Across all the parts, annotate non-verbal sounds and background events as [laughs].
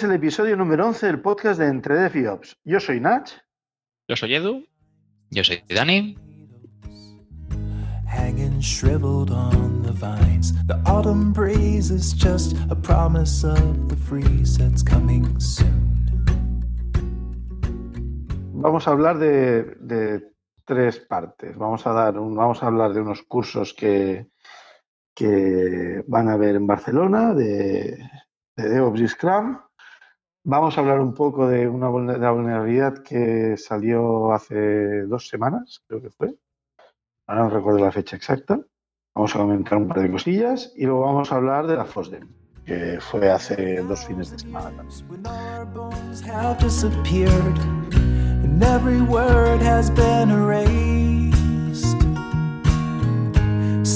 Es el episodio número 11 del podcast de Entre Dev y Ops. Yo soy Nach. Yo soy Edu. Yo soy Dani. Hanging shriveled on the vines. The autumn breeze is just a promise of the freeze that's coming soon. Vamos a hablar de, de tres partes. Vamos a dar un, vamos a hablar de unos cursos que, que van a haber en Barcelona de, de DevOps y Scrum. Vamos a hablar un poco de una vulnerabilidad que salió hace dos semanas, creo que fue. Ahora no recuerdo la fecha exacta. Vamos a comentar un par de cosillas y luego vamos a hablar de la FOSDEM, que fue hace dos fines de semana también.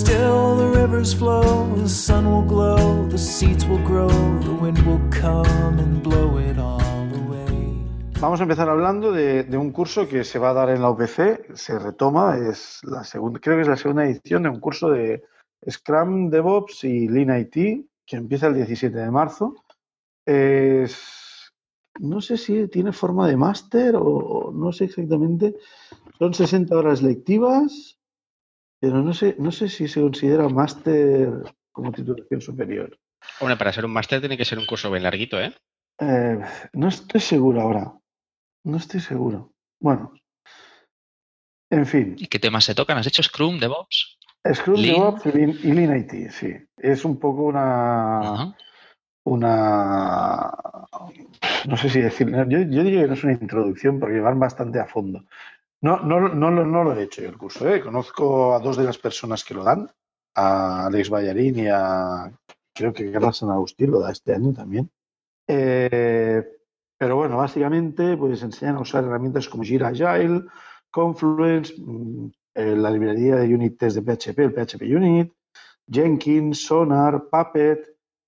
Still the rivers flow, the sun will glow, the seeds will grow, the wind will come and blow it all away. Vamos a empezar hablando de, de un curso que se va a dar en la UPC, se retoma, es la segunda, creo que es la segunda edición de un curso de Scrum, DevOps y Lean IT, que empieza el 17 de marzo. Es, no sé si tiene forma de máster o no sé exactamente. Son 60 horas lectivas, pero no sé, no sé si se considera máster como titulación superior. Hombre, para ser un máster tiene que ser un curso bien larguito, ¿eh? Eh, no estoy seguro ahora. No estoy seguro. Bueno. En fin. ¿Y qué temas se tocan? ¿Has hecho Scrum, DevOps? Scrum Lean. DevOps y Lean, y Lean IT, sí. Es un poco una. Una no sé si decir. Yo, yo diría que no es una introducción porque van bastante a fondo. No, no, no, lo- no lo he hecho yo el curso. ¿eh? Conozco a dos de las personas que lo dan, a Alex Ballarín y a creo que Carlos San Agustín lo da este año también. Eh, pero bueno, básicamente pues enseñan a usar herramientas como Jira Agile, Confluence, mm, eh, la librería de unit test de PHP, el PHP Unit, Jenkins, Sonar, Puppet,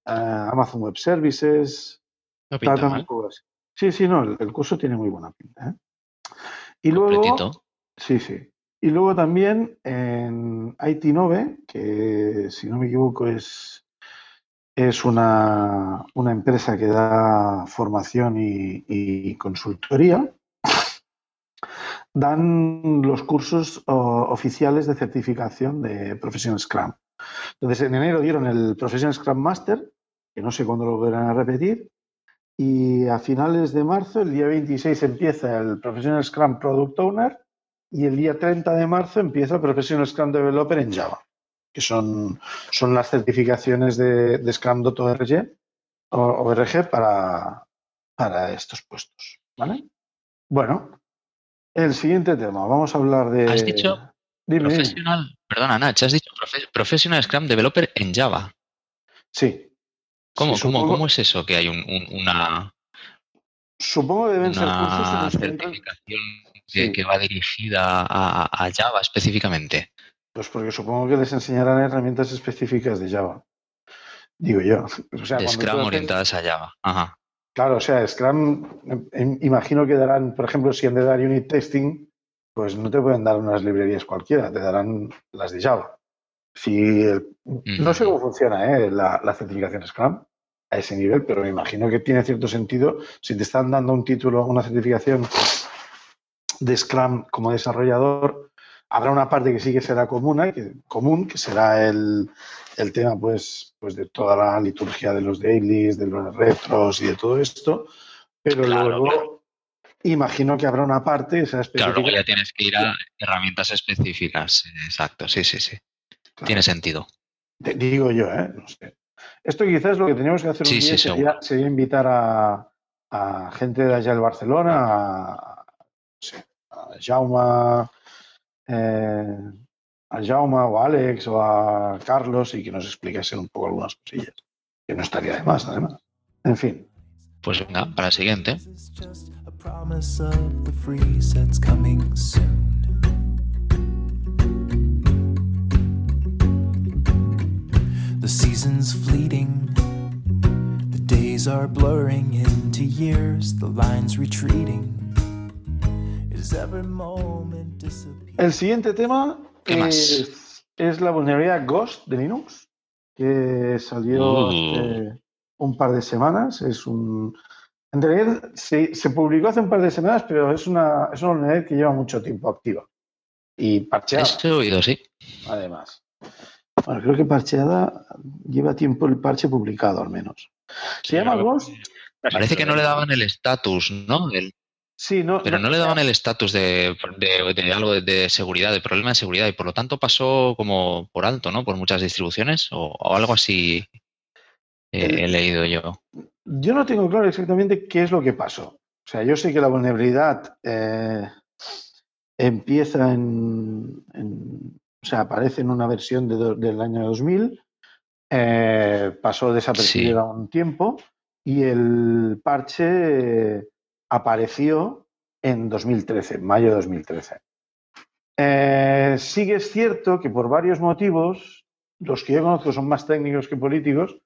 eh, Amazon Web Services, No pinta mal. Sí, sí, no, el, el curso tiene muy buena pinta. Y luego, Completito. sí, sí. Y luego también en IT9, que si no me equivoco es, es una, una empresa que da formación y, y consultoría, dan los cursos o- oficiales de certificación de Professional Scrum. Entonces, en enero dieron el Professional Scrum Master, que no sé cuándo lo volverán a repetir, y a finales de marzo, el día 26, empieza el Professional Scrum Product Owner y el día 30 de marzo empieza el Professional Scrum Developer en Java, que son, son las certificaciones de, de Scrum.org o ORG para, para estos puestos. ¿vale? Bueno, el siguiente tema. Vamos a hablar de. Has dicho Dime. Professional, perdona, Nach, has dicho profe- Professional Scrum Developer en Java. Sí. ¿Cómo, Sí, cómo, supongo- cómo es eso que hay un- un- una, Supongo que deben ser una entran- certificación que, Sí. que va dirigida a, a Java específicamente? Pues porque supongo que les enseñarán herramientas específicas de Java. Digo yo. O sea, de Scrum haces- orientadas a Java. Ajá. Claro, o sea, Scrum, em, imagino que darán, por ejemplo, si han de dar unit testing, pues no te pueden dar unas librerías cualquiera, te darán las de Java. Si el- no sé cómo funciona ¿eh? la, la certificación Scrum a ese nivel, pero me imagino que tiene cierto sentido. Si te están dando un título, una certificación de Scrum como desarrollador, habrá una parte que sí que será común, ¿eh? que, común, que será el, el tema pues, pues de toda la liturgia de los dailies, de los retros y de todo esto, pero Claro, luego claro. imagino que habrá una parte que será Claro, luego específica. ya tienes que ir a herramientas específicas. Exacto, sí, sí, sí. Claro. Tiene sentido. Te- Digo yo, ¿eh? No sé. Esto quizás lo que teníamos que hacer Sí, un sí, día sería, sería invitar a, a gente de allá del Barcelona, a, a Jaume, eh, a Jaume o a Alex o a Carlos y que nos explicasen un poco algunas cosillas. Que no estaría de más, además. En fin. Pues venga, para el siguiente. The season's fleeting, the days are blurring into years, the lines retreating. Is every moment disappearing? El siguiente tema ¿Qué más? es, es la vulnerabilidad Ghost de Linux, que salió Uh. hace, un par de semanas. Es un. En realidad se, se publicó hace un par de semanas, pero es una, es una vulnerabilidad que lleva mucho tiempo activa. Y parcheada, oído, sí. además. Bueno, creo que parcheada lleva tiempo el parche publicado, al menos. Se Sí, llama Ghost. Parece que no le daban el estatus, ¿no? El- Sí, no. pero no le daban el estatus de, de- de algo de, de seguridad, de problema de seguridad, y por lo tanto pasó como por alto, ¿no? Por muchas distribuciones, o, o algo así eh, El- he leído yo. Yo no tengo claro exactamente qué es lo que pasó. O sea, yo sé que la vulnerabilidad eh, empieza en, en- O sea, aparece en una versión de do- del año 2000, eh, pasó desapercibida un tiempo y el parche apareció en 2013, en mayo de 2013. Eh, sí que es cierto que por varios motivos, los que yo conozco son más técnicos que políticos,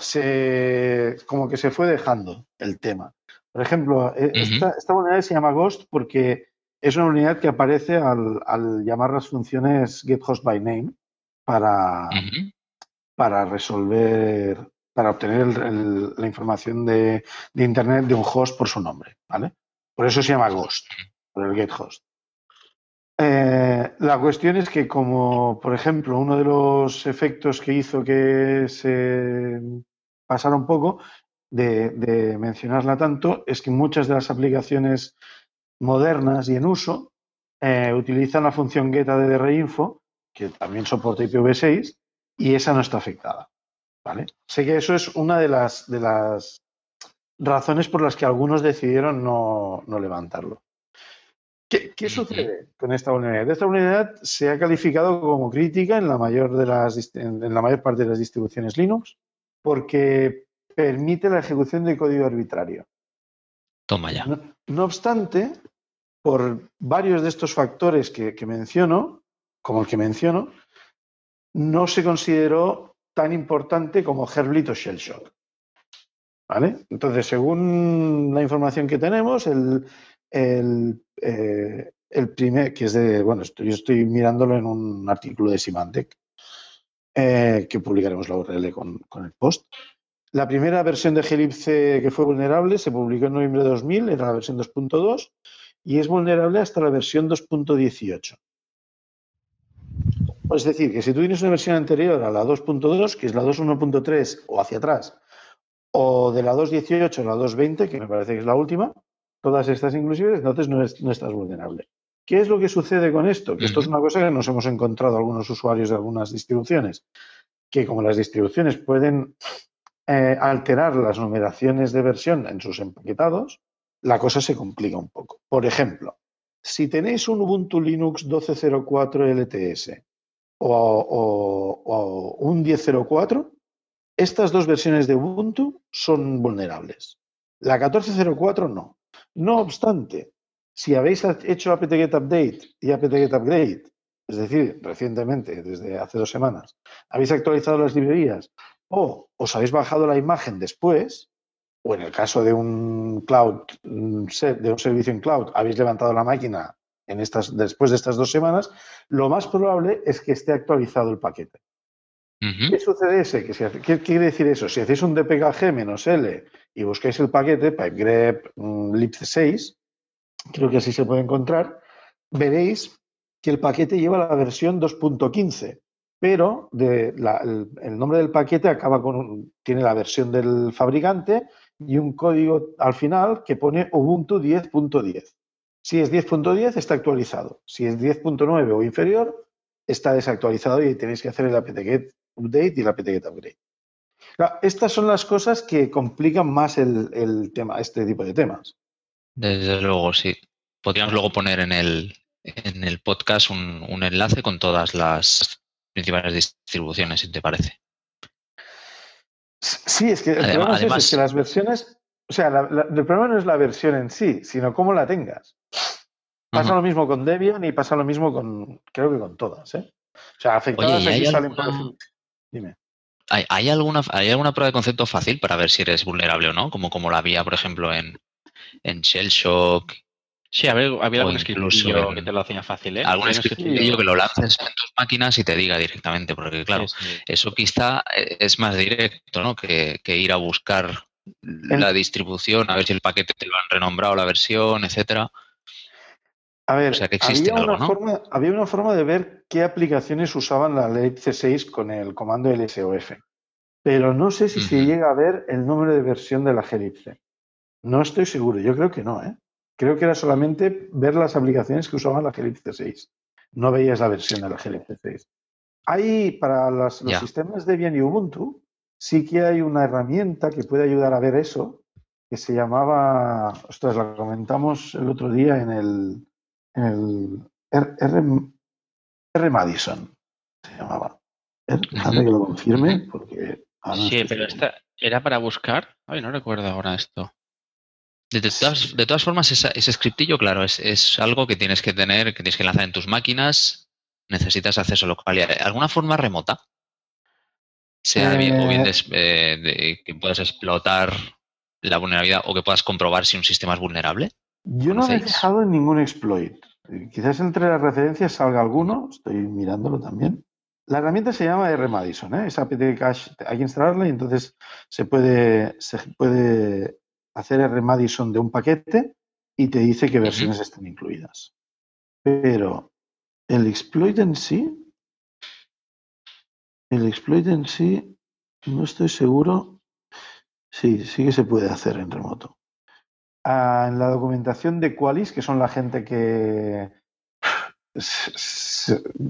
se, como que se fue dejando el tema. Por ejemplo, eh, esta, esta se llama Ghost porque es una unidad que aparece al, al llamar las funciones getHostByName para, para resolver, para obtener el- el- la información de, de Internet de un host por su nombre, ¿vale? Por eso se llama Ghost, por el getHost. Eh, la cuestión es que como, por ejemplo, uno de los efectos que hizo que se pasara un poco de, de mencionarla tanto es que muchas de las aplicaciones modernas y en uso eh, utilizan la función getAddrinfo, que también soporta IPv6, y esa no está afectada. ¿vale? Sé que eso es una de las, de las razones por las que algunos decidieron no, no levantarlo. ¿Qué, qué sucede con esta vulnerabilidad? Esta vulnerabilidad se ha calificado como crítica en la mayor, de las, en la mayor parte de las distribuciones Linux porque permite la ejecución de código arbitrario. Toma ya. No, obstante, por varios de estos factores que, menciono, como el que menciono, no se consideró tan importante como Herblit o Shellshock. ¿Vale? Entonces, según la información que tenemos, el, el, eh, el primer, que es de, bueno, yo estoy mirándolo en un artículo de Symantec, eh, que publicaremos la URL con, con el post. La primera versión de Glibc que fue vulnerable se publicó en noviembre de 2000, era la versión 2.2 y es vulnerable hasta la versión 2.18. Es decir, que si tú tienes una versión anterior a la 2.2, que es la 2.1.3 o hacia atrás, o de la 2.18 a la 2.20, que me parece que es la última, todas estas inclusive, entonces no, es- no estás vulnerable. ¿Qué es lo que sucede con esto? Que esto es una cosa que nos hemos encontrado algunos usuarios de algunas distribuciones, que como las distribuciones pueden eh, alterar las numeraciones de versión en sus empaquetados, la cosa se complica un poco. Por ejemplo, si tenéis un Ubuntu Linux 12.04 LTS o, o- o un 10.04, estas dos versiones de Ubuntu son vulnerables. La 14.04 no. No obstante, si habéis hecho apt-get update y apt-get upgrade, es decir, recientemente, desde hace dos semanas, habéis actualizado las librerías o os habéis bajado la imagen después, o en el caso de un cloud de un servicio en cloud, habéis levantado la máquina en estas, después de estas dos semanas, lo más probable es que esté actualizado el paquete. ¿Qué sucede ese? Hace- ¿Qué quiere decir eso? Si hacéis un dpkg menos L y buscáis el paquete, pipegrep mm, libc6, creo que así se puede encontrar, veréis que el paquete lleva la versión 2.15, pero el, nombre del paquete acaba con un- tiene la versión del fabricante y un código al final que pone Ubuntu 10.10. Si es 10.10 está actualizado. Si es 10.9 o inferior está desactualizado y tenéis que hacer el apt-get update y el apt-get upgrade. Estas son las cosas que complican más el, el tema, este tipo de temas. Desde luego, sí. Podríamos luego poner en el, en el podcast un, un enlace con todas las principales distribuciones, si te parece. Sí, es que el Adem- problema es, además- es que las versiones, o sea, la- la- el problema no es la versión en sí, sino cómo la tengas. Pasa lo mismo con Debian y pasa lo mismo con, creo que con todas, ¿eh? O sea, afectadas Oye, ¿y aquí salen, por alguna- ejemplo. Dime. ¿Hay, hay alguna, ¿Hay alguna prueba de concepto fácil para ver si eres vulnerable o no? Como, como la había, por ejemplo, en, en Shellshock Sí, había, había algún scriptillo que te lo hacía fácil, ¿eh? Algún scriptillo que lo lances en tus máquinas y te diga directamente, porque claro, Sí, sí. eso quizá eh, es más directo, ¿no? Que, que ir a buscar la distribución, a ver si el paquete te lo han renombrado la versión, etcétera. A ver, O sea, que existe había, algo, una ¿no? forma, había una forma de ver qué aplicaciones usaban la elipse 6 con el comando LSOF, pero no sé si se llega a ver el número de versión de la elipse. No estoy seguro, yo creo que no, ¿eh? Creo que era solamente ver las aplicaciones que usaban la elipse 6. No veías la versión de la elipse 6. Hay, para las- los Ya. sistemas Debian y Ubuntu, sí que hay una herramienta que puede ayudar a ver eso, que se llamaba, ostras, la comentamos el otro día en el, en el R, R, R Madison, se llamaba. R, que lo confirme, porque... no Sí, pero esta era para buscar. Ay, no recuerdo ahora esto. De, de todas, de todas formas, esa- ese scriptillo, claro, es, es algo que tienes que tener, que tienes que lanzar en tus máquinas, necesitas acceso local. ¿Y ¿Alguna forma remota? Sea bien, o bien Eh. des- eh, de que puedas explotar la vulnerabilidad o que puedas comprobar si un sistema es vulnerable. Yo no me he fijado en ningún exploit. Eh, Quizás entre las referencias salga alguno, estoy mirándolo también. La herramienta se llama R Madison, ¿eh? es apt cache, hay que instalarla y entonces se puede, se puede hacer R Madison de un paquete y te dice qué versiones están incluidas. Pero el exploit en sí, el exploit en sí, no estoy seguro. Sí, sí que se puede hacer en remoto. Ah, en la documentación de Qualis, que son la gente que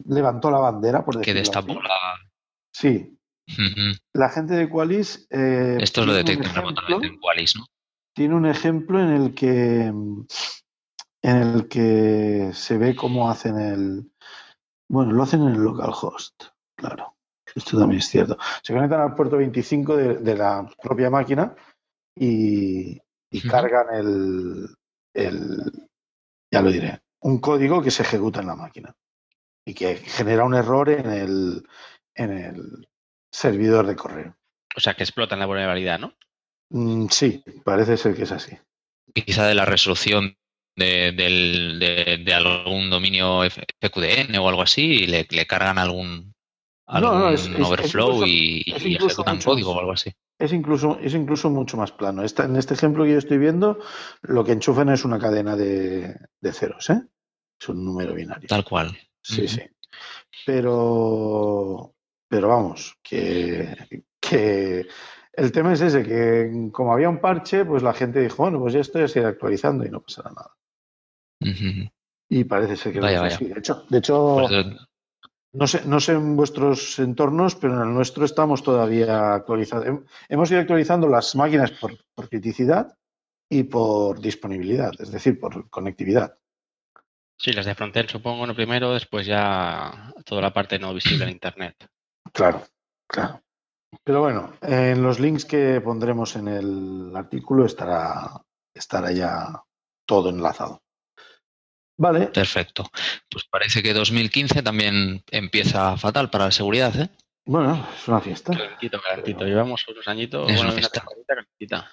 levantó la bandera, por Que decirlo destapó así. la. Sí, la gente de Qualis eh, Esto lo ejemplo- remotamente en Qualys, ¿no? Tiene un ejemplo en el que en el que se ve cómo hacen el bueno lo hacen en el localhost claro. Esto también es cierto. Se conectan al puerto 25 de, de la propia máquina y, cargan el, el ya lo diré un código que se ejecuta en la máquina y que genera un error en el en el servidor de correo. O sea, que explotan la vulnerabilidad, ¿no? Mm, sí parece ser que es así Quizá de la resolución de, del- de- de algún dominio FQDN o algo así y le, le cargan algún, No, no, algún es- es- es overflow incluso- y, ejecutan mucho código o algo así. Es incluso, es incluso mucho más plano. Esta- en este ejemplo que yo estoy viendo, lo que enchufan es una cadena de, de ceros, ¿eh? Es un número binario. Tal cual. Sí, sí. Pero, pero vamos, que, que el tema es ese, que como había un parche, pues la gente dijo, bueno, pues ya estoy a seguir actualizando y no pasará nada. Y parece ser que no Vaya, es vaya. así. De hecho, de No sé, no sé en vuestros entornos, pero en el nuestro estamos todavía actualizando. Hem- Hemos ido actualizando las máquinas por, por criticidad y por disponibilidad, es decir, por conectividad. Sí, las de frontend supongo lo primero, después ya toda la parte no visible en Internet. Claro, claro. Pero bueno, en los links que pondremos en el artículo estará, estará ya todo enlazado. Vale, Perfecto. Pues parece que 2015 también empieza fatal para la seguridad, ¿eh? bueno, es una fiesta. Calentito, calentito. Llevamos unos añitos, Es bueno, una una fiesta.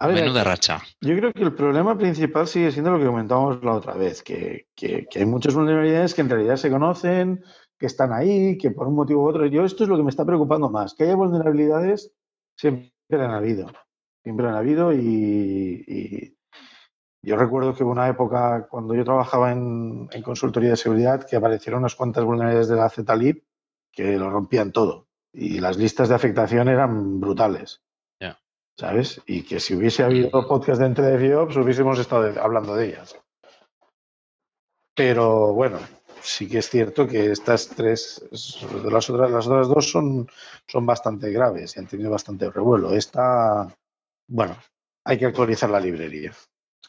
A ver, Menuda racha. Yo creo que el problema principal sigue siendo lo que comentábamos la otra vez, que, que- que hay muchas vulnerabilidades que en realidad se conocen, que están ahí, que por un motivo u otro. Yo esto es lo que me está preocupando más, que haya vulnerabilidades siempre han habido, siempre han habido y, y yo recuerdo que hubo una época cuando yo trabajaba en, en consultoría de seguridad que aparecieron unas cuantas vulnerabilidades de la ZLIP que lo rompían todo y las listas de afectación eran brutales. Ya. ¿Sabes? Y que si hubiese habido podcast de entre de FIOPS hubiésemos estado hablando de ellas. Pero bueno, sí que es cierto que estas tres, las otras, las otras dos son, son bastante graves y han tenido bastante revuelo. Esta, bueno, hay que actualizar la librería.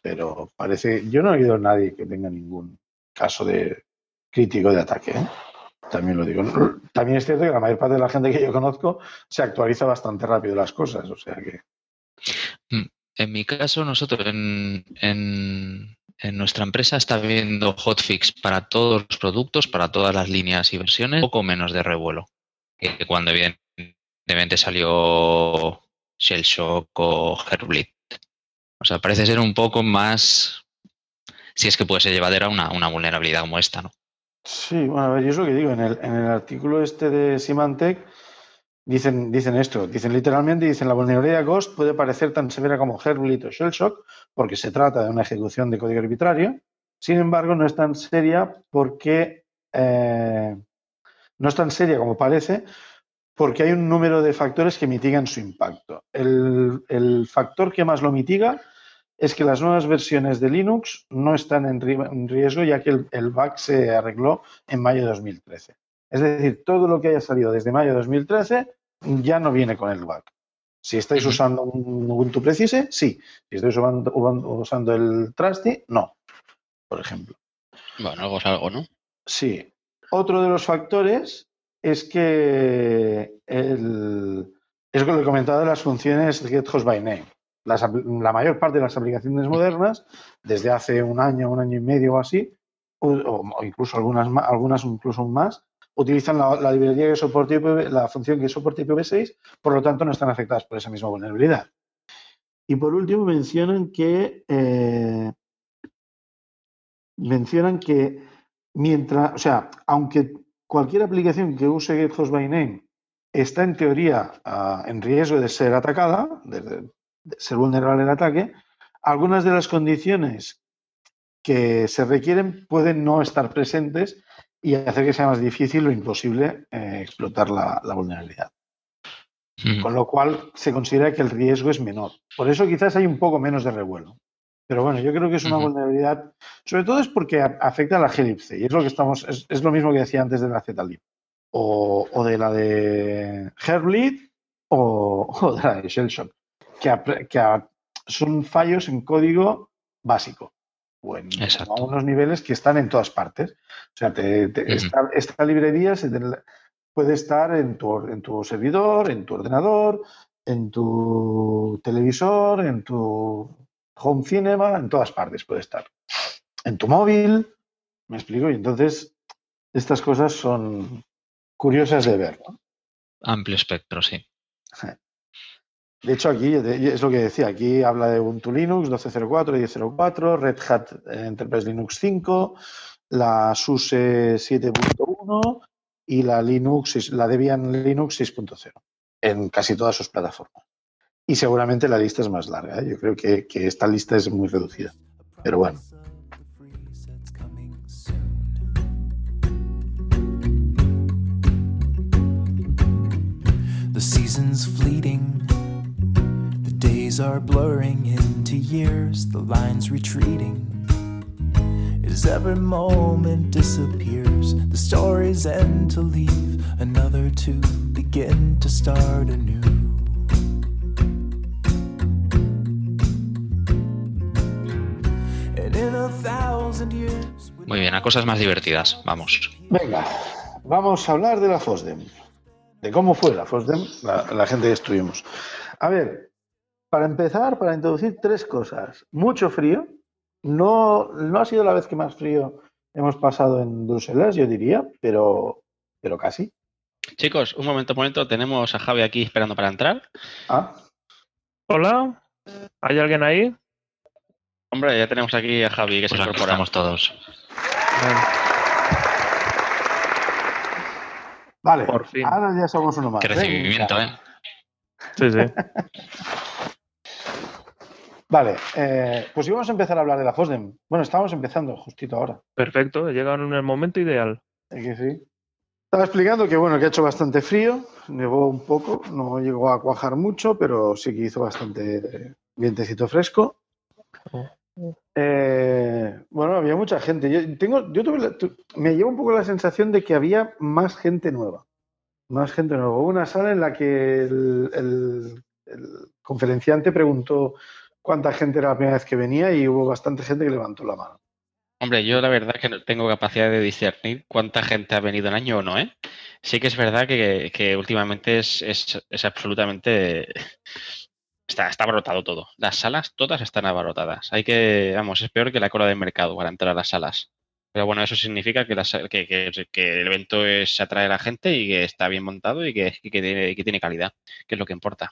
Pero parece, yo no he oído a nadie que tenga ningún caso de crítico de ataque. ¿eh? También lo digo. También es cierto que la mayor parte de la gente que yo conozco se actualiza bastante rápido las cosas. O sea que. En mi caso, nosotros en, en, en nuestra empresa está habiendo hotfix para todos los productos, para todas las líneas y versiones, poco menos de revuelo. Que cuando evidentemente salió Shellshock o Heartbleed. O sea, parece ser un poco más si es que puede ser llevadera una, una vulnerabilidad como esta, ¿no? Sí, bueno, a ver, yo es lo que digo, en el, en el artículo este de Symantec dicen, dicen esto, dicen literalmente, dicen la vulnerabilidad Ghost puede parecer tan severa como Heartbleed o Shellshock porque se trata de una ejecución de código arbitrario, sin embargo no es tan seria porque eh, no es tan seria como parece porque hay un número de factores que mitigan su impacto. El, factor que más lo mitiga es que las nuevas versiones de Linux no están en riesgo ya que el, el bug se arregló en mayo de 2013. Es decir, todo lo que haya salido desde mayo de 2013 ya no viene con el bug. Si estáis usando un Ubuntu Precise, sí. Si estáis usando, usando el Trusty, no. Por ejemplo. Bueno, algo es algo, ¿no? Sí. Otro de los factores es que el, es lo que he comentado de las funciones Get Host by Name. Las la mayor parte de las aplicaciones modernas, desde hace un año, un año y medio o así, o, o incluso algunas, algunas incluso más, utilizan la, librería que soporta IPv la función que soporta IPv6, por lo tanto no están afectadas por esa misma vulnerabilidad. Y por último mencionan que eh, mencionan que mientras, o sea, aunque cualquier aplicación que use Get Host by Name está en teoría ah, en riesgo de ser atacada, de ser vulnerable al ataque, algunas de las condiciones que se requieren pueden no estar presentes y hacer que sea más difícil o imposible eh, explotar la, la vulnerabilidad. Con lo cual se considera que el riesgo es menor. Por eso quizás hay un poco menos de revuelo. Pero bueno, yo creo que es una vulnerabilidad, sobre todo es porque a- afecta a la glibc y es lo que estamos, es, es lo mismo que decía antes de la zlib o, o de la de Herbleed o, o de la de Shellshock, que, que a- son fallos en código básico o en Exacto. unos niveles que están en todas partes. O sea, te- esta, esta librería se te- puede estar en tu, en tu servidor, en tu ordenador, en tu televisor, en tu home cinema, en todas partes puede estar. En tu móvil, me explico, y entonces estas cosas son curiosas de ver. ¿no? Amplio espectro, sí. De hecho, aquí es lo que decía, aquí habla de Ubuntu Linux 12.04 y 10.04, Red Hat eh, Enterprise Linux 5, la SUSE 7.1 y la Linux, la Debian Linux 6.0 en casi todas sus plataformas. Y seguramente la lista es más larga. ¿eh? Yo creo que, que esta lista es muy reducida. Pero bueno. The days are blurring into years, the lines retreating. As every moment disappears, the stories end to leave, another to begin to start anew. And in a thousand years. Muy bien, a cosas más divertidas. Vamos. Venga, vamos a hablar de la FOSDEM. De cómo fue la FOSDEM, la, la gente que estuvimos. A ver, para empezar, para introducir tres cosas. Mucho frío. No, no ha sido la vez que más frío hemos pasado en Bruselas, yo diría, pero, pero casi. Chicos, un momento, un momento. Tenemos a Javi aquí esperando para entrar. Ah, Hola, ¿hay alguien ahí? Hombre, ya tenemos aquí a Javi que Pues se aquí incorpora. estamos todos. vale. Por fin. Ahora ya somos uno más. Qué recibimiento. ¿eh? Sí, sí. [laughs] Vale, eh, pues íbamos a empezar a hablar de la FOSDEM. Bueno, estamos empezando justito ahora. Perfecto, he llegado en el momento ideal. ¿Es que sí? Estaba explicando que bueno, que ha hecho bastante frío, nevó un poco, no llegó a cuajar mucho, pero sí que hizo bastante vientecito fresco. Eh, bueno, había mucha gente. Yo tengo, yo tuve la- tu- me lleva un poco la sensación de que había más gente nueva. Más gente nueva. Hubo una sala en la que el, el- el conferenciante preguntó cuánta gente era la primera vez que venía y hubo bastante gente que levantó la mano. Hombre, yo la verdad es que no tengo capacidad de discernir cuánta gente ha venido en año o no, ¿eh? Sí que es verdad que, que últimamente es, es, es absolutamente... [laughs] Está, está abarrotado todo. Las salas todas están abarrotadas. Hay que, vamos, es peor que la cola del mercado para entrar a las salas. Pero bueno, eso significa que, las- que, que- el evento es, atrae a la gente y que está bien montado y que, que tiene calidad, que es lo que importa.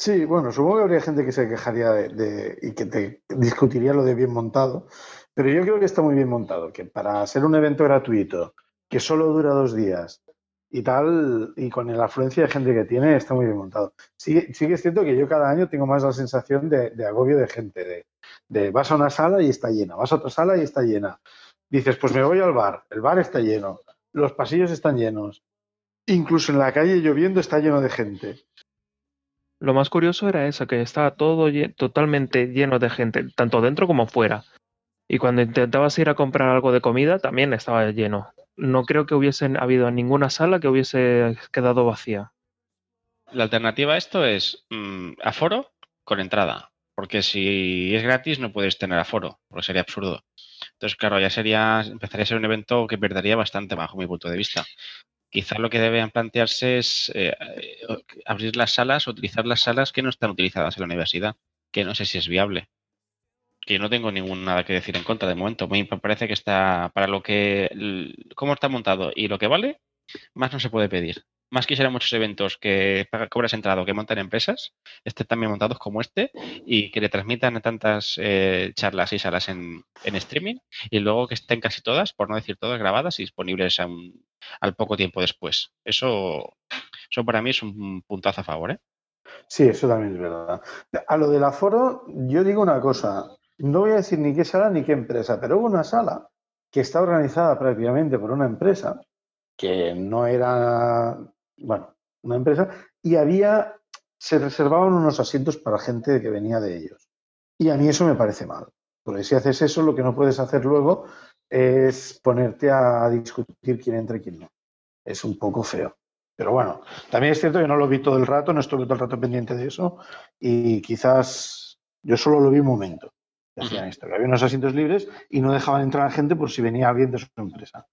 Sí, bueno, supongo que habría gente que se quejaría de, y que te discutiría lo de bien montado. Pero yo creo que está muy bien montado, que para ser un evento gratuito, que solo dura dos días y tal, y con la afluencia de gente que tiene, está muy bien montado. Sí, sí que es cierto que yo cada año tengo más la sensación de, agobio de gente, de vas a una sala y está llena, vas a otra sala y está llena. Dices, pues me voy al bar, el bar está lleno, los pasillos están llenos, incluso en la calle lloviendo está lleno de gente. Lo más curioso era eso, que estaba todo totalmente lleno de gente, tanto dentro como fuera. Y cuando intentabas ir a comprar algo de comida, también estaba lleno. No creo que hubiesen habido ninguna sala que hubiese quedado vacía. La alternativa a esto es mm, aforo con entrada. Porque si es gratis no puedes tener aforo, porque sería absurdo. Entonces, claro, ya sería, empezaría a ser un evento que perdería bastante bajo mi punto de vista. Quizá lo que deben plantearse es eh, abrir las salas, utilizar las salas que no están utilizadas en la universidad, que no sé si es viable. Que yo no tengo ningún nada que decir en contra de momento. Me parece que está para lo que, cómo está montado y lo que vale, más no se puede pedir. Más quisiera muchos eventos que cobras entrada o que montan empresas, estén también montados como este y que le transmitan tantas eh, charlas y salas en, en streaming y luego que estén casi todas, por no decir todas, grabadas y disponibles a un- al poco tiempo después. Eso, eso para mí es un puntazo a favor. ¿eh? Sí, eso también es verdad. A lo del aforo, yo digo una cosa, no voy a decir ni qué sala ni qué empresa, pero una sala que está organizada prácticamente por una empresa, que no era, bueno, una empresa, y había, se reservaban unos asientos para gente que venía de ellos. Y a mí eso me parece mal, porque si haces eso, lo que no puedes hacer luego es ponerte a discutir quién entra y quién no. Es un poco feo. Pero bueno, también es cierto que no lo vi todo el rato, no estuve todo el rato pendiente de eso y quizás yo solo lo vi un momento. que hacían esto, que había unos asientos libres y no dejaban entrar a gente por si venía alguien de su empresa.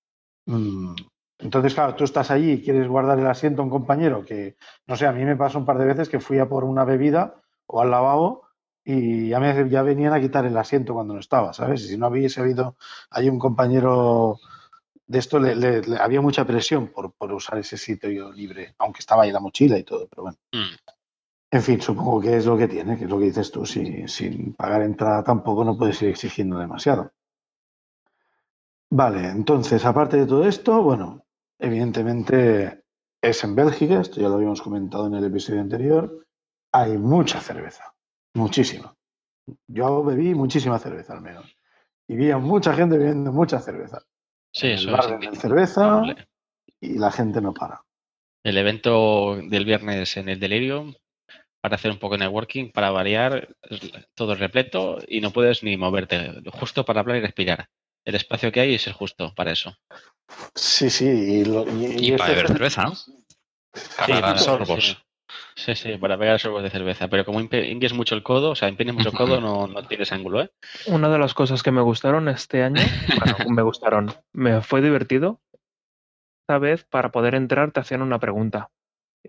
Mm, Entonces, claro, tú estás allí y quieres guardar el asiento a un compañero que, no sé, a mí me pasó un par de veces que fui a por una bebida o al lavabo y ya, me, ya venían a quitar el asiento cuando no estaba, ¿sabes? Y si no hubiese habido ahí un compañero de esto, le, le- le- había mucha presión por, por usar ese sitio libre, aunque estaba ahí la mochila y todo, pero bueno. Mm. En fin, supongo que es lo que tiene, que es lo que dices tú. Si, sin pagar entrada tampoco no puedes ir exigiendo demasiado. Vale, entonces, aparte de todo esto, bueno, evidentemente es en Bélgica, esto ya lo habíamos comentado en el episodio anterior, hay mucha cerveza, muchísima. Yo bebí muchísima cerveza al menos. Y vi a mucha gente bebiendo mucha cerveza. Sí, eso el es cerveza y la gente no para. El evento del viernes en el Delirium, para hacer un poco de networking, para variar, es todo repleto y no puedes ni moverte, justo para hablar y respirar. El espacio que hay es el justo para eso. Sí, sí. Y, lo- y- Y y para este- beber cerveza, ¿no? Sí, Para sí, sorbos. sí. Sí, sí, para pegar sorbos de cerveza. Pero como ingues mucho el codo, o sea, empeñas mucho el codo, [laughs] no, no tienes ángulo, ¿eh? Una de las cosas que me gustaron este año, bueno, [laughs] me gustaron, me fue divertido. Esta vez, para poder entrar, te hacían una pregunta,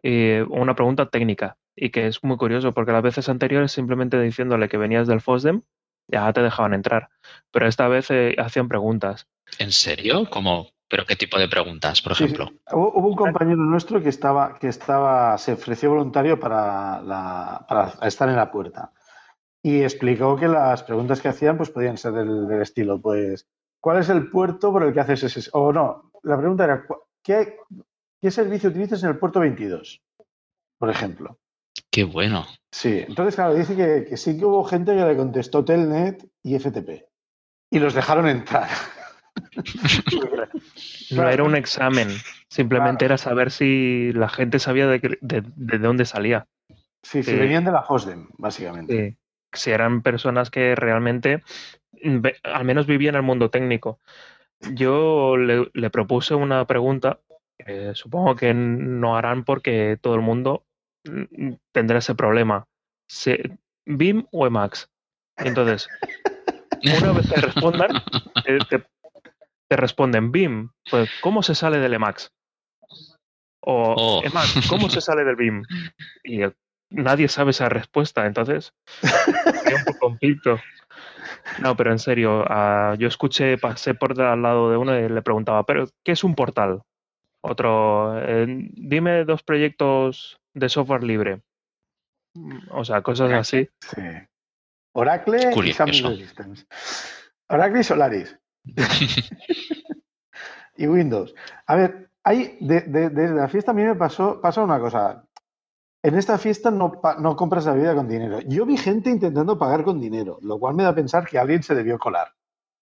eh, una pregunta técnica, y que es muy curioso, porque las veces anteriores, simplemente diciéndole que venías del FOSDEM, ya te dejaban entrar. Pero esta vez eh, hacían preguntas. ¿En serio? ¿Cómo? ¿Pero qué tipo de preguntas, por Sí, sí. ejemplo? Hubo, hubo un compañero nuestro que estaba, que estaba, se ofreció voluntario para, la- para estar en la puerta. Y explicó que las preguntas que hacían pues podían ser del, del estilo, pues, ¿cuál es el puerto por el que haces ese? O no, la pregunta era, ¿cu- ¿qué, qué servicio utilizas en el puerto 22? Por ejemplo. Qué bueno. Sí, entonces, claro, dice que, que sí que hubo gente que le contestó Telnet y FTP. Y los dejaron entrar. [laughs] No era un examen, simplemente era saber si la gente sabía de, qué- de- de dónde salía. Sí, sí, Sí. venían de la Hosdem, básicamente. Sí. Si eran personas que realmente, ve- al menos vivían el mundo técnico. Yo le, le propuse una pregunta, que supongo que no harán porque todo el mundo tendrá ese problema. Se- ¿BIM o Emacs? Entonces, una vez te respondan, te, te- te responden BIM, pues ¿cómo se sale del Emacs? O Oh. Emacs, ¿cómo se sale del BIM? Y nadie sabe esa respuesta, entonces hay un poco conflicto. No, pero en serio, ah, yo escuché, pasé por al lado de uno y le preguntaba, ¿pero qué es un portal? Otro, eh, dime dos proyectos de software libre. O sea, cosas así. Sí. Oracle y Curioso. Samsung Systems. Oracle y Solaris. [laughs] y Windows. A ver, hay, de, de- desde la fiesta a mí me pasó, pasa una cosa. En esta fiesta no, pa- no compras la bebida con dinero. Yo vi gente intentando pagar con dinero, lo cual me da a pensar que alguien se debió colar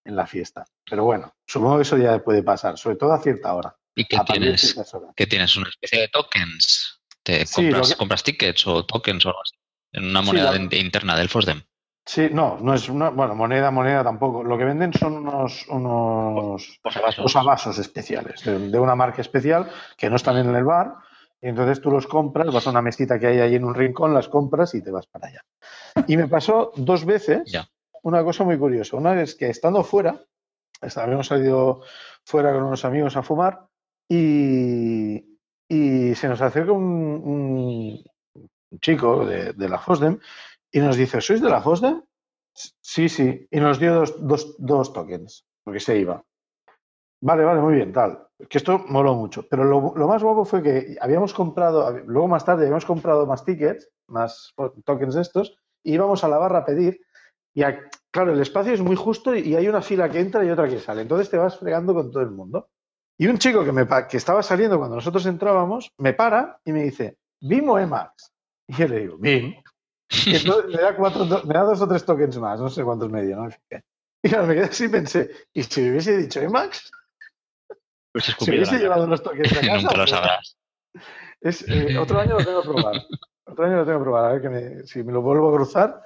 en la fiesta. Pero bueno, supongo que eso ya puede pasar, sobre todo a cierta hora. ¿Y qué tienes? ¿Qué tienes? ¿Una especie de tokens? ¿Te Sí, compras, lo que- compras tickets o tokens o algo así? En una Sí, moneda la- de- interna del FOSDEM. Sí, no, no es una, bueno, moneda, moneda tampoco. Lo que venden son unos, unos Posavasos. posavasos especiales, de, de una marca especial que no están en el bar. Y entonces tú los compras, vas a una mesita que hay ahí en un rincón, las compras y te vas para allá. Y me pasó dos veces Ya. una cosa muy curiosa. Una es que estando fuera, habíamos salido fuera con unos amigos a fumar y, y se nos acerca un, un- chico de, la FOSDEM y nos dice, ¿sois de la FOSDEM? Sí, sí. Y nos dio dos, dos, tokens, porque se iba. Vale, vale, muy bien, tal. Que esto moló mucho. Pero lo, más guapo fue que habíamos comprado, luego más tarde habíamos comprado más tickets, más tokens de estos, y íbamos a la barra a pedir. Y claro, el espacio es muy justo y hay una fila que entra y otra que sale. Entonces te vas fregando con todo el mundo. Y un chico que, me, que estaba saliendo cuando nosotros entrábamos me para y me dice, ¿BIM o Emacs? Y yo le digo, BIM. Y [laughs] entonces me da, cuatro, me da dos o tres tokens más, no sé cuántos me dio, no. Y me quedé así y pensé, ¿y si me hubiese dicho Emacs? Pues Si hubiese llevado los tokens [laughs] a casa. Nunca lo pues, sabrás. es, eh, otro año lo tengo que probar. Otro año lo tengo que probar. A ver que me- si me lo vuelvo a cruzar,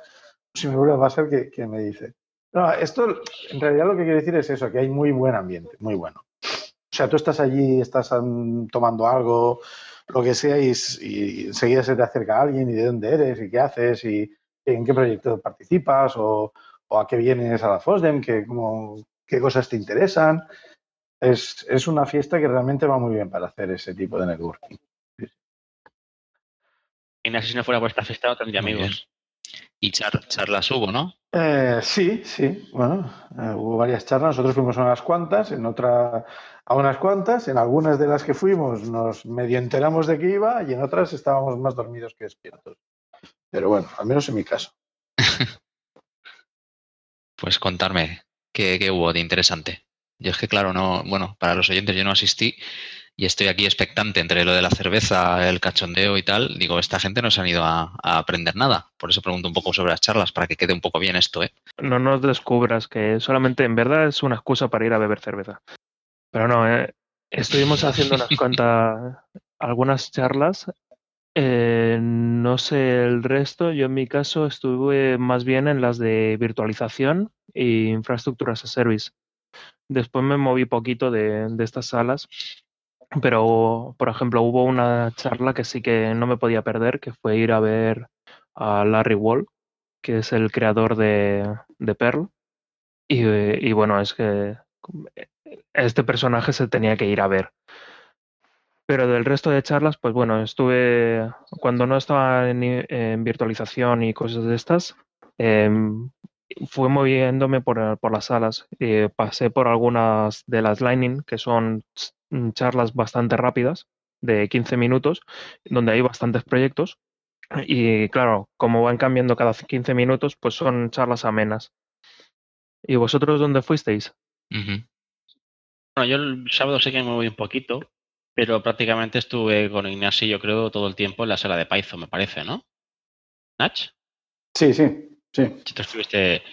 si me vuelve a pasar, que, que me dice. No, esto en realidad lo que quiere decir es eso, que hay muy buen ambiente, muy bueno. O sea, tú estás allí, estás tomando algo, lo que sea, y, enseguida se te acerca alguien y de dónde eres y qué haces y en qué proyecto participas o, o a qué vienes a la FOSDEM, que, como, qué cosas te interesan. Es, es una fiesta que realmente va muy bien para hacer ese tipo de networking. Y si no fuera por esta fiesta no tendría Muy amigos. Y char- charlas hubo, ¿no? Eh, sí, sí. Bueno, eh, hubo varias charlas. Nosotros fuimos a unas cuantas, en otra a unas cuantas. En algunas de las que fuimos nos medio enteramos de que iba y en otras estábamos más dormidos que despiertos. Pero bueno, al menos en mi caso. [laughs] Pues contarme qué, qué hubo de interesante. Yo es que, claro, no, bueno, para los oyentes yo no asistí y estoy aquí expectante entre lo de la cerveza, el cachondeo y tal. Digo, esta gente no se han ido a, a aprender nada. Por eso pregunto un poco sobre las charlas, para que quede un poco bien esto, ¿eh? No nos descubras que solamente en verdad es una excusa para ir a beber cerveza. Pero no, eh, estuvimos [laughs] haciendo unas cuantas, algunas charlas. Eh, no sé el resto, yo en mi caso estuve más bien en las de virtualización e infraestructuras as a service. Después me moví poquito de, de estas salas, pero por ejemplo hubo una charla que sí que no me podía perder, que fue ir a ver a Larry Wall, que es el creador de, de Perl. Y, eh, y bueno, es que este personaje se tenía que ir a ver. Pero del resto de charlas, pues bueno, estuve, cuando no estaba en, virtualización y cosas de estas, eh, fui moviéndome por, por las salas. Eh, pasé por algunas de las Lightning, que son charlas bastante rápidas, de 15 minutos, donde hay bastantes proyectos. Y claro, como van cambiando cada 15 minutos, pues son charlas amenas. ¿Y vosotros dónde fuisteis? Bueno, yo el sábado sé que me moví un poquito, pero prácticamente estuve con Ignacio, yo creo, todo el tiempo en la sala de Python, me parece, ¿no? ¿Nach? Sí, sí, sí. Si tú estuviste.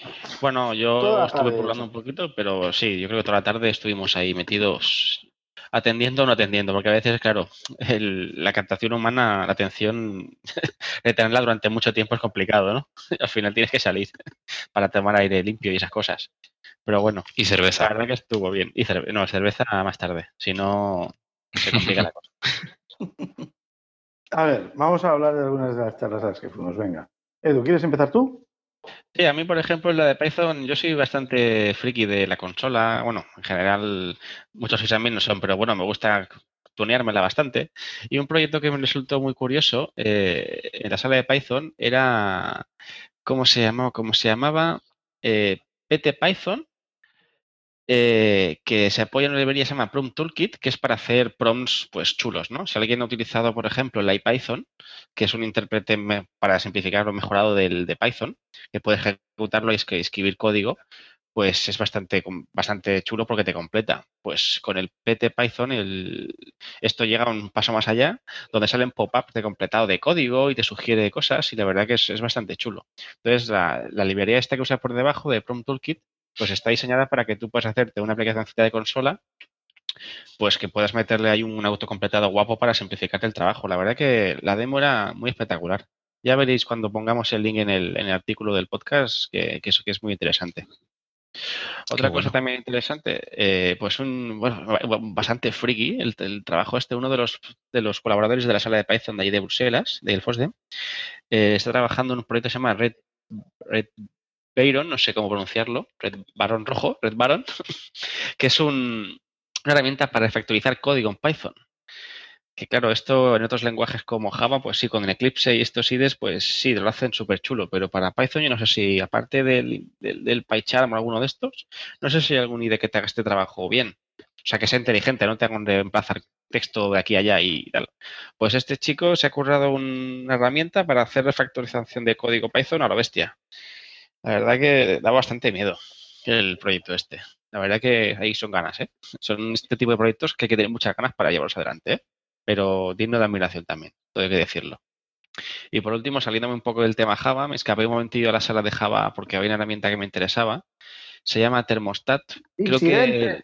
Bueno, yo Toda estuve burlando un poquito, pero sí, yo creo que toda la tarde estuvimos ahí metidos, atendiendo o no atendiendo, porque a veces, claro, el- la captación humana, la atención, [laughs] retenerla durante mucho tiempo es complicado, ¿no? [laughs] Al final tienes que salir [laughs] para tomar aire limpio y esas cosas. Pero bueno, Y la cerveza. verdad que estuvo bien. Y cerve- no, cerveza más tarde, si no, se complica la cosa. A ver, vamos a hablar de algunas de las charlas a las que fuimos. Venga. Edu, ¿quieres empezar tú? Sí, a mí, por ejemplo, la de Python, yo soy bastante friki de la consola. Bueno, en general, muchos también no son, pero bueno, me gusta tuneármela bastante. Y un proyecto que me resultó muy curioso eh, en la sala de Python era, ¿cómo se llamaba? ¿Cómo se llamaba? Eh, PT Python, eh, que se apoya en una librería que se llama Prompt Toolkit, que es para hacer prompts pues chulos, ¿no? Si alguien ha utilizado, por ejemplo, el IPython, que es un intérprete para simplificar lo mejorado del, de Python, que puede ejecutarlo y escri- escribir código, pues es bastante, bastante chulo porque te completa. Pues con el PT Python el, esto llega un paso más allá, donde salen pop-ups de completado de código y te sugiere cosas y la verdad que es, bastante chulo. Entonces la, la, librería esta que usas por debajo de Prompt Toolkit, pues está diseñada para que tú puedas hacerte una aplicación de consola pues que puedas meterle ahí un autocompletado guapo para simplificarte el trabajo. La verdad que la demo era muy espectacular. Ya veréis cuando pongamos el link en el, en el artículo del podcast que, eso que es muy interesante. Otra cosa también interesante, eh, pues un bastante friki, el, trabajo este, uno de los, de los colaboradores de la sala de Python de ahí de Bruselas, del FOSDEM, eh, está trabajando en un proyecto que se llama Red, Red Baron, no sé cómo pronunciarlo, Red Baron Rojo, Red Baron, [laughs] que es un, una herramienta para refactorizar código en Python. Que claro, esto en otros lenguajes como Java, pues sí, con Eclipse y estos IDEs, pues sí, lo hacen súper chulo. Pero para Python, yo no sé si, aparte del, del, PyCharm o alguno de estos, no sé si hay algún IDE que te haga este trabajo bien. O sea, que sea inteligente, no te hagan reemplazar texto de aquí a allá y tal. Pues este chico se ha currado una herramienta para hacer refactorización de código Python a la bestia. La verdad que da bastante miedo el proyecto este. La verdad que ahí son ganas, ¿eh? Son este tipo de proyectos que hay que tener muchas ganas para llevarlos adelante, ¿eh? Pero digno de admiración también, todo hay que decirlo. Y por último, saliéndome un poco del tema Java, me escapé un momentillo a la sala de Java porque había una herramienta que me interesaba. Se llama Thermostat. Creo que.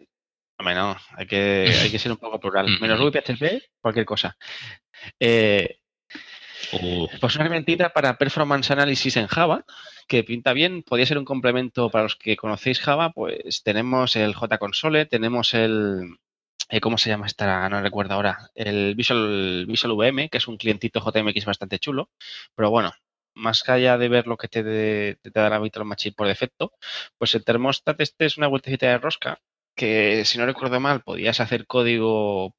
Hombre, no, hay que, hay que ser un poco plural. Menos Ruby, PHP, cualquier cosa. Eh, pues una herramienta para performance analysis en Java, que pinta bien, podría ser un complemento para los que conocéis Java, pues tenemos el JConsole, tenemos el, eh, ¿cómo se llama esta? No recuerdo ahora, el Visual, Visual VM, que es un clientito JMX bastante chulo, pero bueno, más allá de ver lo que te, te, da la Virtual Machine por defecto, pues el termostat este es una vueltecita de rosca que si no recuerdo mal podías hacer código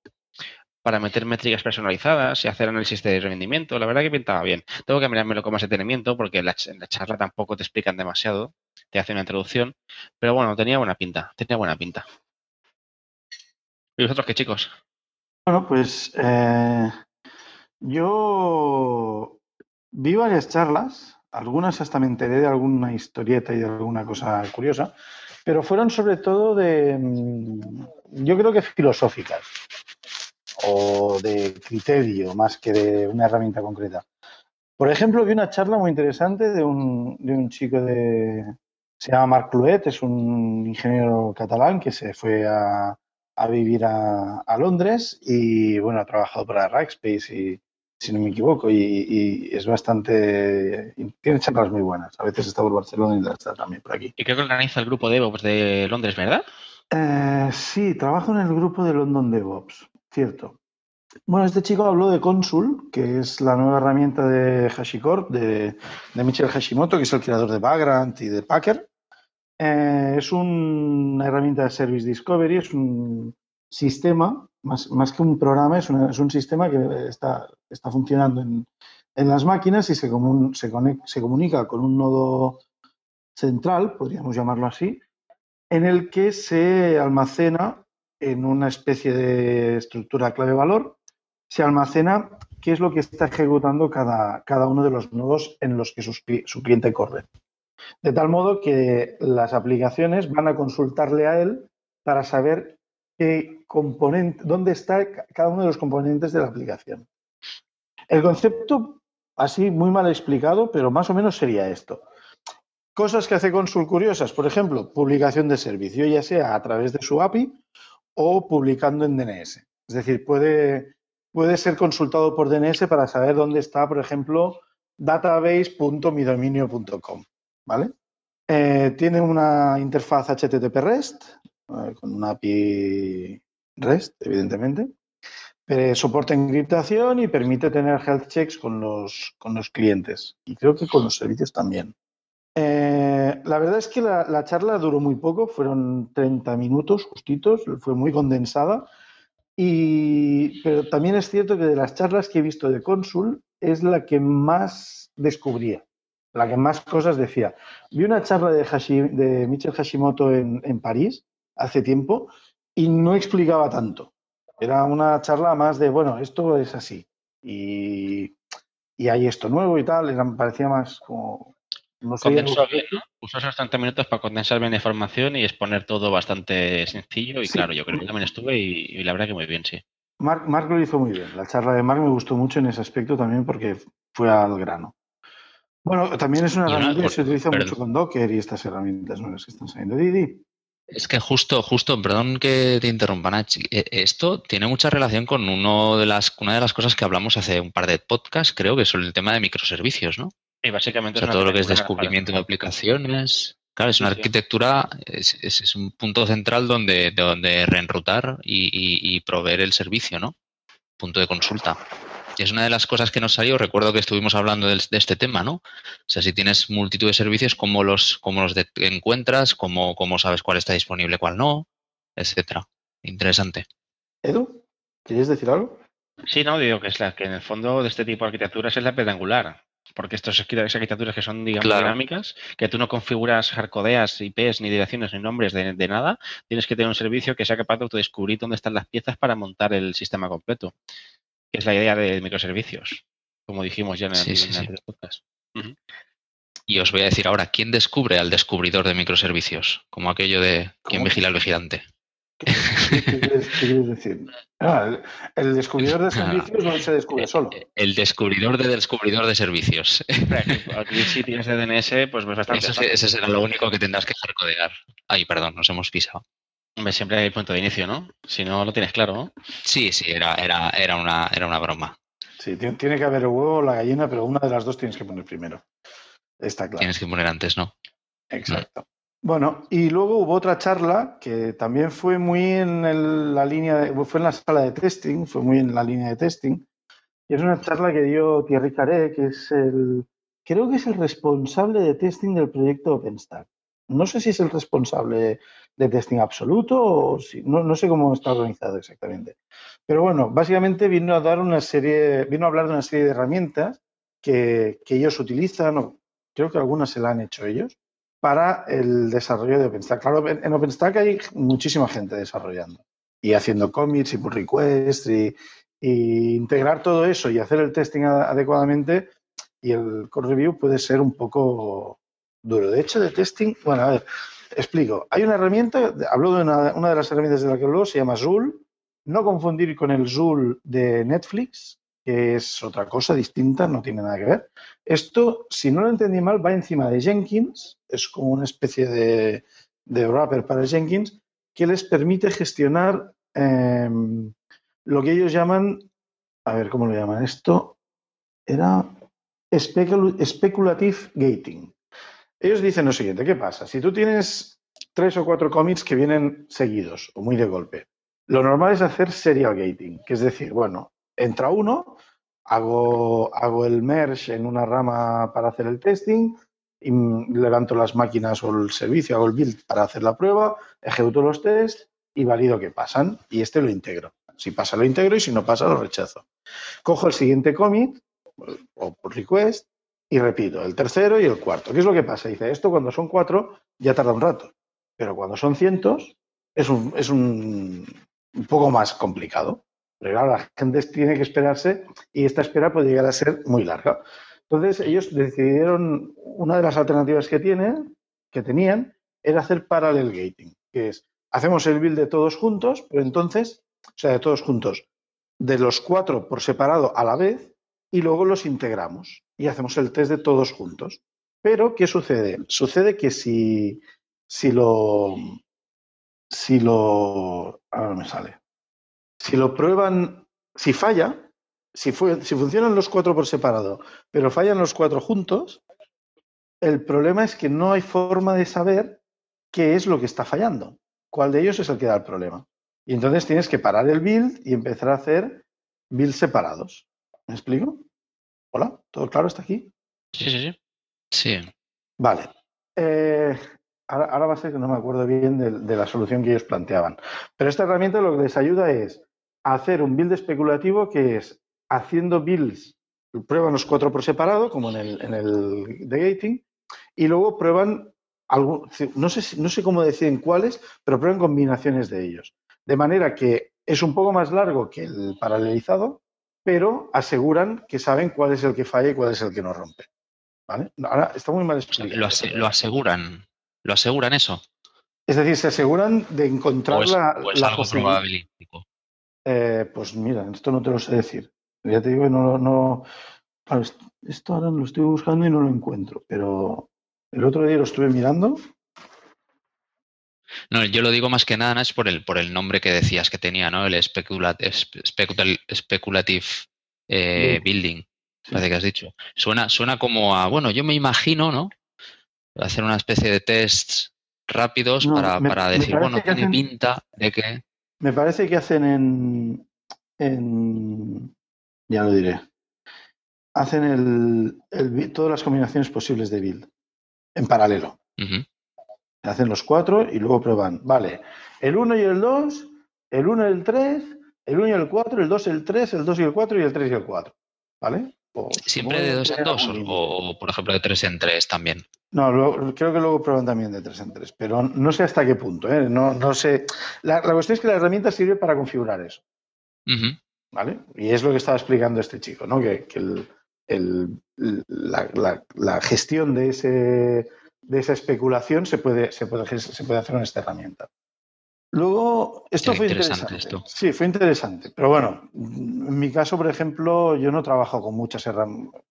para meter métricas personalizadas y hacer análisis de rendimiento. La verdad que pintaba bien. Tengo que mirármelo con más detenimiento porque en la, charla tampoco te explican demasiado, te hacen una introducción, pero bueno, tenía buena pinta, tenía buena pinta. ¿Y vosotros qué chicos? Bueno, pues eh, yo vi varias charlas, algunas hasta me enteré de alguna historieta y de alguna cosa curiosa, pero fueron sobre todo de, mm, yo creo que filosóficas o de criterio más que de una herramienta concreta. Por ejemplo, vi una charla muy interesante de un, de un chico de... Se llama Marc Cluet, es un ingeniero catalán que se fue a, a vivir a, a, Londres y, bueno, ha trabajado para Rackspace y, si no me equivoco, y, es bastante... Tiene charlas muy buenas. A veces está por Barcelona y está también por aquí. Y creo que organiza el grupo DevOps de Londres, ¿verdad? Eh, sí, trabajo en el grupo de London DevOps. Cierto. Bueno, este chico habló de Consul, que es la nueva herramienta de HashiCorp, de, de Hashimoto, que es el creador de Vagrant y de Packer. Eh, es una herramienta de Service Discovery, es un sistema, más, que un programa, es, un sistema que está, funcionando en, las máquinas y se, comun, se comunica con un nodo central, podríamos llamarlo así, en el que se almacena en una especie de estructura clave-valor, se almacena qué es lo que está ejecutando cada, cada uno de los nodos en los que su, cliente corre. De tal modo que las aplicaciones van a consultarle a él para saber qué componente, dónde está cada uno de los componentes de la aplicación. El concepto, así muy mal explicado, pero más o menos sería esto. Cosas que hace Consul curiosas, por ejemplo, publicación de servicio, ya sea a través de su API o publicando en DNS. Es decir, puede, puede ser consultado por DNS para saber dónde está, por ejemplo, database.midominio.com. ¿vale? Eh, tiene una interfaz HTTP REST, eh, con una API REST, evidentemente. Eh, soporta encriptación y permite tener health checks con los, con los clientes. Y creo que con los servicios también. Eh, la verdad es que la, charla duró muy poco, fueron 30 minutos justitos, fue muy condensada. Y, pero también es cierto que de las charlas que he visto de Consul es la que más descubría, la que más cosas decía. Vi una charla de, de Michel Hashimoto en, en París hace tiempo y no explicaba tanto. Era una charla más de, bueno, esto es así y, y hay esto nuevo y tal, me parecía más como no sé, Condensó bien, ¿no? Usó esos 30 minutos para condensar bien la información y exponer todo bastante sencillo y Sí. claro, yo creo que también estuve y, y la verdad que muy bien, sí. Mark, Mark lo hizo muy bien. La charla de Mark me gustó mucho en ese aspecto también porque fue al grano. Bueno, también es una herramienta que se utiliza perdón. mucho con Docker y estas herramientas nuevas que están saliendo. Didi, Es que justo, justo, perdón que te interrumpa, Nach. eh, Esto tiene mucha relación con uno de las, una de las cosas que hablamos hace un par de podcasts, creo que sobre el tema de microservicios, ¿no? Y básicamente O sea, es todo lo que es descubrimiento de aplicaciones. Claro, es una sí. arquitectura, es, es- es un punto central donde, donde reenrutar y, y- y proveer el servicio, ¿no? Punto de consulta. Y es una de las cosas que nos salió, recuerdo que estuvimos hablando de, este tema, ¿no? O sea, si tienes multitud de servicios, ¿cómo los, cómo los de- encuentras? ¿Cómo, ¿Cómo sabes cuál está disponible, cuál no? Etcétera. Interesante. Edu, ¿quieres decir algo? Sí, no, digo que es la que en el fondo de este tipo de arquitecturas es la piedra Porque estas arquitecturas que son, digamos, Claro. dinámicas, que tú no configuras hardcodeas, IPs, ni direcciones, ni nombres de, de nada, tienes que tener un servicio que sea capaz de autodescubrir dónde están las piezas para montar el sistema completo. Que es la idea de microservicios, como dijimos ya en el, Sí, podcast. Y os voy a decir ahora, ¿quién descubre al descubridor de microservicios? Como aquello de ¿quién ¿Cómo? vigila al vigilante? ¿Qué, qué quieres, qué quieres decir? Ah, el, descubridor de [laughs] servicios no se descubre solo. El descubridor de descubridor de servicios. Aquí si tienes de DNS, pues es bastante Eso ese será lo único que tendrás que hardcodear. Ay, perdón, nos hemos pisado. Siempre hay punto de inicio, ¿no? Si no lo tienes claro, ¿no? Sí, sí, era, era, era, una, era una broma. Sí, tiene, tiene que haber el huevo o la gallina, pero una de las dos tienes que poner primero. Está claro. Tienes que poner antes, ¿no? Exacto. Bueno, y luego hubo otra charla que también fue muy en la línea, de- fue en la sala de testing, fue muy en la línea de testing. Y es una charla que dio Thierry Carré, que es el, creo que es el responsable de testing del proyecto OpenStack. No sé si es el responsable de testing absoluto o si, no, no sé cómo está organizado exactamente. Pero bueno, básicamente vino a dar una serie, vino a hablar de una serie de herramientas que, que ellos utilizan, o creo que algunas se la han hecho ellos, para el desarrollo de OpenStack. Claro, en en OpenStack hay muchísima gente desarrollando y haciendo commits y pull requests y, y integrar todo eso y hacer el testing adecuadamente y el code review puede ser un poco duro. De hecho, de testing, bueno, a ver, explico. Hay una herramienta, hablo de una, una de las herramientas de la que hablo, se llama Zool. No confundir con el Zool de Netflix, que es otra cosa distinta, no tiene nada que ver. Esto, si no lo entendí mal, va encima de Jenkins, es como una especie de, de wrapper para Jenkins, que les permite gestionar eh, lo que ellos llaman, a ver cómo lo llaman esto, era specul- speculative gating. Ellos dicen lo siguiente, ¿qué pasa? Si tú tienes tres o cuatro commits que vienen seguidos o muy de golpe, lo normal es hacer serial gating, que es decir, bueno, entra uno, hago, hago el merge en una rama para hacer el testing, y levanto las máquinas o el servicio, hago el build para hacer la prueba, ejecuto los tests y valido que pasan y este lo integro. Si pasa lo integro y si no pasa lo rechazo. Cojo el siguiente commit o pull request y repito el tercero y el cuarto. ¿Qué es lo que pasa? Dice, esto cuando son cuatro ya tarda un rato, pero cuando son cientos es un, es un poco más complicado. Pero claro, la gente tiene que esperarse y esta espera puede llegar a ser muy larga. Entonces ellos decidieron, una de las alternativas que tienen, que tenían, era hacer parallel gating, que es, hacemos el build de todos juntos, pero entonces, o sea, de todos juntos, de los cuatro por separado a la vez, y luego los integramos y hacemos el test de todos juntos. Pero, ¿qué sucede? Sucede que si, si lo, si lo, ahora no me sale, si lo prueban, si falla, si, fue, si funcionan los cuatro por separado, pero fallan los cuatro juntos, el problema es que no hay forma de saber qué es lo que está fallando, cuál de ellos es el que da el problema. Y entonces tienes que parar el build y empezar a hacer builds separados. ¿Me explico? Hola, ¿todo claro hasta aquí? Sí, sí, sí. Sí. Vale. Eh, ahora, ahora va a ser que no me acuerdo bien de, de la solución que ellos planteaban. Pero esta herramienta lo que les ayuda es hacer un build especulativo que es haciendo builds, prueban los cuatro por separado, como en el, en el de gating, y luego prueban, algún, no, sé, no sé cómo deciden cuáles, pero prueban combinaciones de ellos. De manera que es un poco más largo que el paralelizado, pero aseguran que saben cuál es el que falla y cuál es el que no rompe. ¿vale? Ahora está muy mal O sea, explicado. lo, ase- lo aseguran. ¿Lo aseguran eso? Es decir, se aseguran de encontrar ¿O es, la, o es la algo probabilístico? Eh, pues mira, esto no te lo sé decir. Ya te digo que no, no. claro, esto ahora lo estoy buscando y no lo encuentro, pero el otro día lo estuve mirando. No, yo lo digo más que nada es por el, por el nombre que decías que tenía, ¿no? El specula- espe- specutal- speculative eh, building, parece que has dicho. Suena, suena como a, bueno, yo me imagino, ¿no? Hacer una especie de tests rápidos No, para, me- para decir, bueno, tiene hacen- pinta de que... Me parece que hacen en, en ya lo diré. Hacen el, todas las combinaciones posibles de build en paralelo. Hacen los cuatro y luego prueban. Vale, el 1 y el 2, el 1 y el 3, el 1 y el 4, el 2 y el 3, el 2 y el 4 y el 3 y el 4. ¿Vale? O- ¿Siempre de dos en dos o, por ejemplo, de tres en tres también? No, creo que luego prueban también de 3 en 3, pero no sé hasta qué punto. ¿eh? No, no sé. La, la cuestión es que la herramienta sirve para configurar eso. ¿vale? Y es lo que estaba explicando este chico, ¿no? Que, que el- el- la, la- la gestión de, ese, de esa especulación se puede, se, puede, se puede hacer con esta herramienta. Luego, esto fue interesante interesante. esto. Sí, fue interesante. Pero bueno, en mi caso, por ejemplo, yo no trabajo con muchas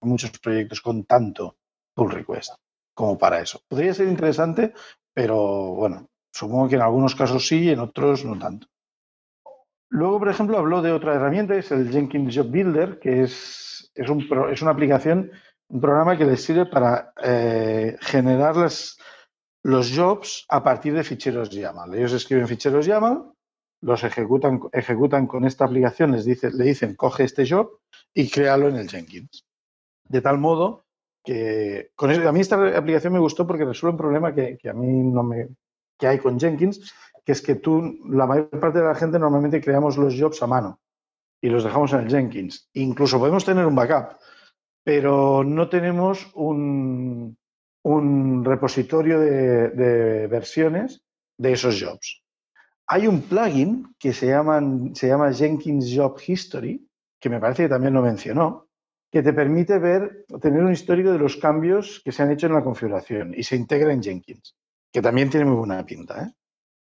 muchos proyectos con tanto pull request como para eso. Podría ser interesante, pero bueno, supongo que en algunos casos sí y en otros no tanto. Luego, por ejemplo, habló de otra herramienta, es el Jenkins Job Builder, que es, es, un es una aplicación, un programa que les sirve para eh, generar las- los jobs a partir de ficheros YAML. Ellos escriben ficheros YAML, los ejecutan, ejecutan con esta aplicación, les dice, le dicen coge este job y créalo en el Jenkins. De tal modo que a mí esta aplicación me gustó porque resuelve un problema que, que a mí no me que hay con Jenkins, que es que tú, la mayor parte de la gente normalmente creamos los jobs a mano y los dejamos en el Jenkins. Incluso podemos tener un backup, pero no tenemos un, un repositorio de, versiones de esos jobs. Hay un plugin que se, llama Jenkins Job History, que me parece que también lo mencionó, que te permite ver, tener un histórico de los cambios que se han hecho en la configuración y se integra en Jenkins, que también tiene muy buena pinta. ¿eh?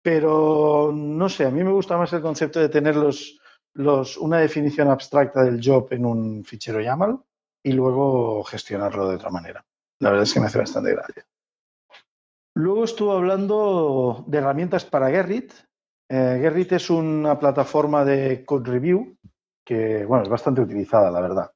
Pero no sé, a mí me gusta más el concepto de tener los, una definición abstracta del job en un fichero YAML y luego gestionarlo de otra manera. La verdad es que me hace bastante gracia. Luego estuvo hablando de herramientas para Gerrit. Eh, Gerrit es una plataforma de code review que, bueno, es bastante utilizada, la verdad.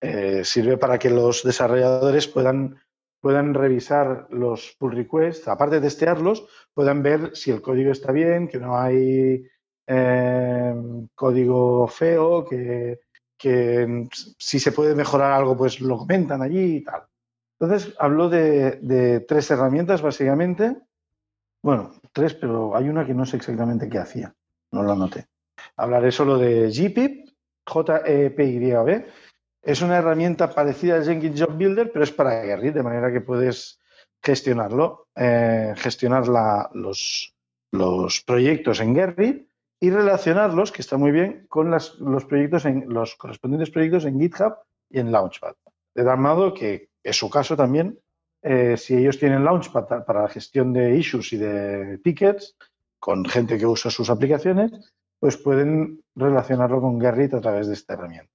Eh, sirve para que los desarrolladores puedan, puedan revisar los pull requests, aparte de testearlos, puedan ver si el código está bien, que no hay eh, código feo, que, que si se puede mejorar algo, pues lo comentan allí y tal. Entonces, habló de, tres herramientas, básicamente. Bueno, tres, pero hay una que no sé exactamente qué hacía. No lo anoté. Hablaré solo de GPIP, J-E-P-Y-B. Es una herramienta parecida al Jenkins Job Builder, pero es para Gerrit, de manera que puedes gestionarlo, eh, gestionar la- los, los proyectos en Gerrit y relacionarlos, que está muy bien, con las- los proyectos en, los correspondientes proyectos en GitHub y en Launchpad. De tal modo que es su caso también, eh, si ellos tienen Launchpad para la gestión de issues y de tickets, con gente que usa sus aplicaciones, pues pueden relacionarlo con Gerrit a través de esta herramienta.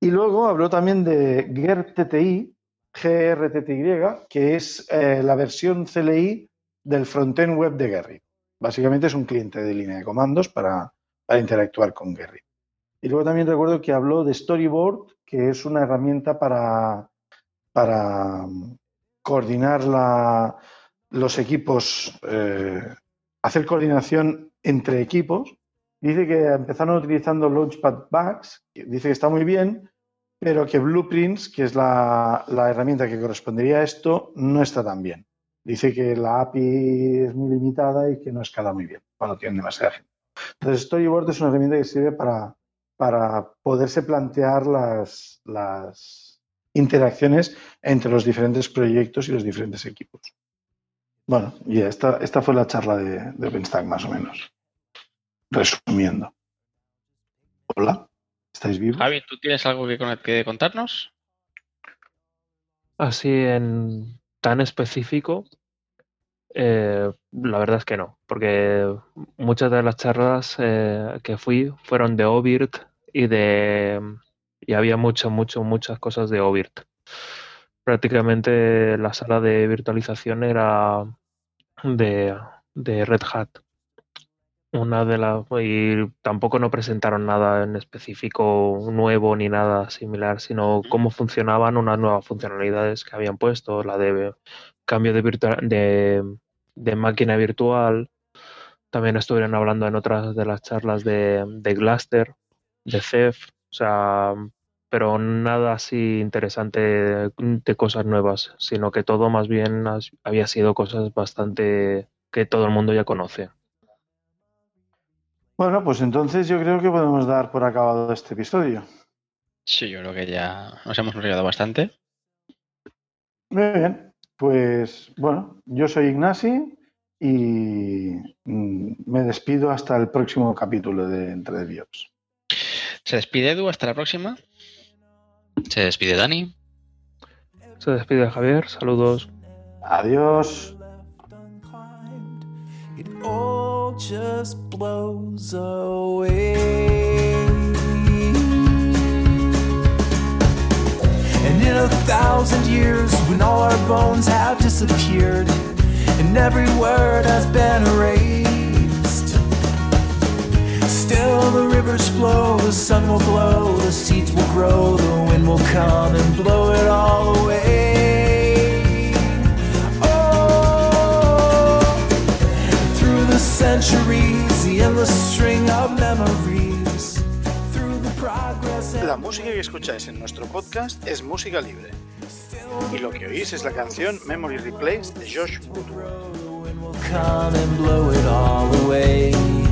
Y luego habló también de GERTTI, GRTTY, que es eh, la versión CLI del frontend web de Gerrit. Básicamente es un cliente de línea de comandos para, para interactuar con Gerrit. Y luego también recuerdo que habló de Storyboard, que es una herramienta para, para mm, coordinar los equipos, eh, hacer coordinación entre equipos. Dice que empezaron utilizando Launchpad Bugs, dice que está muy bien, pero que Blueprints, que es la, la herramienta que correspondería a esto, no está tan bien. Dice que la API es muy limitada y que no escala muy bien cuando tienen demasiada gente. Entonces, Storyboard es una herramienta que sirve para, para poderse plantear las, las interacciones entre los diferentes proyectos y los diferentes equipos. Bueno, y esta, esta fue la charla de, de OpenStack más o menos. Resumiendo. Hola, ¿estáis vivos? Javi, ¿tú tienes algo que, con- que contarnos? así en tan específico, eh, la verdad es que no, porque muchas de las charlas eh, que fui fueron de OBIRT y de y había mucho, mucho, muchas cosas de OBIRT. Prácticamente la sala de virtualización era de, de Red Hat. Una de las y tampoco no presentaron nada en específico nuevo ni nada similar, sino cómo funcionaban unas nuevas funcionalidades que habían puesto, la de cambio de, de, de máquina virtual. También estuvieron hablando en otras de las charlas de, de Gluster, de CEF, o sea, pero nada así interesante de cosas nuevas, sino que todo más bien había sido cosas bastante que todo el mundo ya conoce. Bueno, pues entonces yo creo que podemos dar por acabado este episodio. Sí, yo creo que ya nos hemos enrollado bastante. Muy bien, pues bueno, yo soy Ignasi y mm, me despido hasta el próximo capítulo de Entre de Biops. Se despide Edu, hasta la próxima. Se despide Dani. Se despide Javier, saludos. Adiós. It all just blows away. And in a thousand years, when all our bones have disappeared, and every word has been erased, still the rivers flow, the sun will glow, the seeds will grow, the wind will come and blow it all away. Oh, through the centuries, the endless string of memories, through the progress and La música que escucháis en nuestro podcast es música libre. Y lo que oís es la canción Memory Replace de Josh Woodward. the wind will come and blow it all away.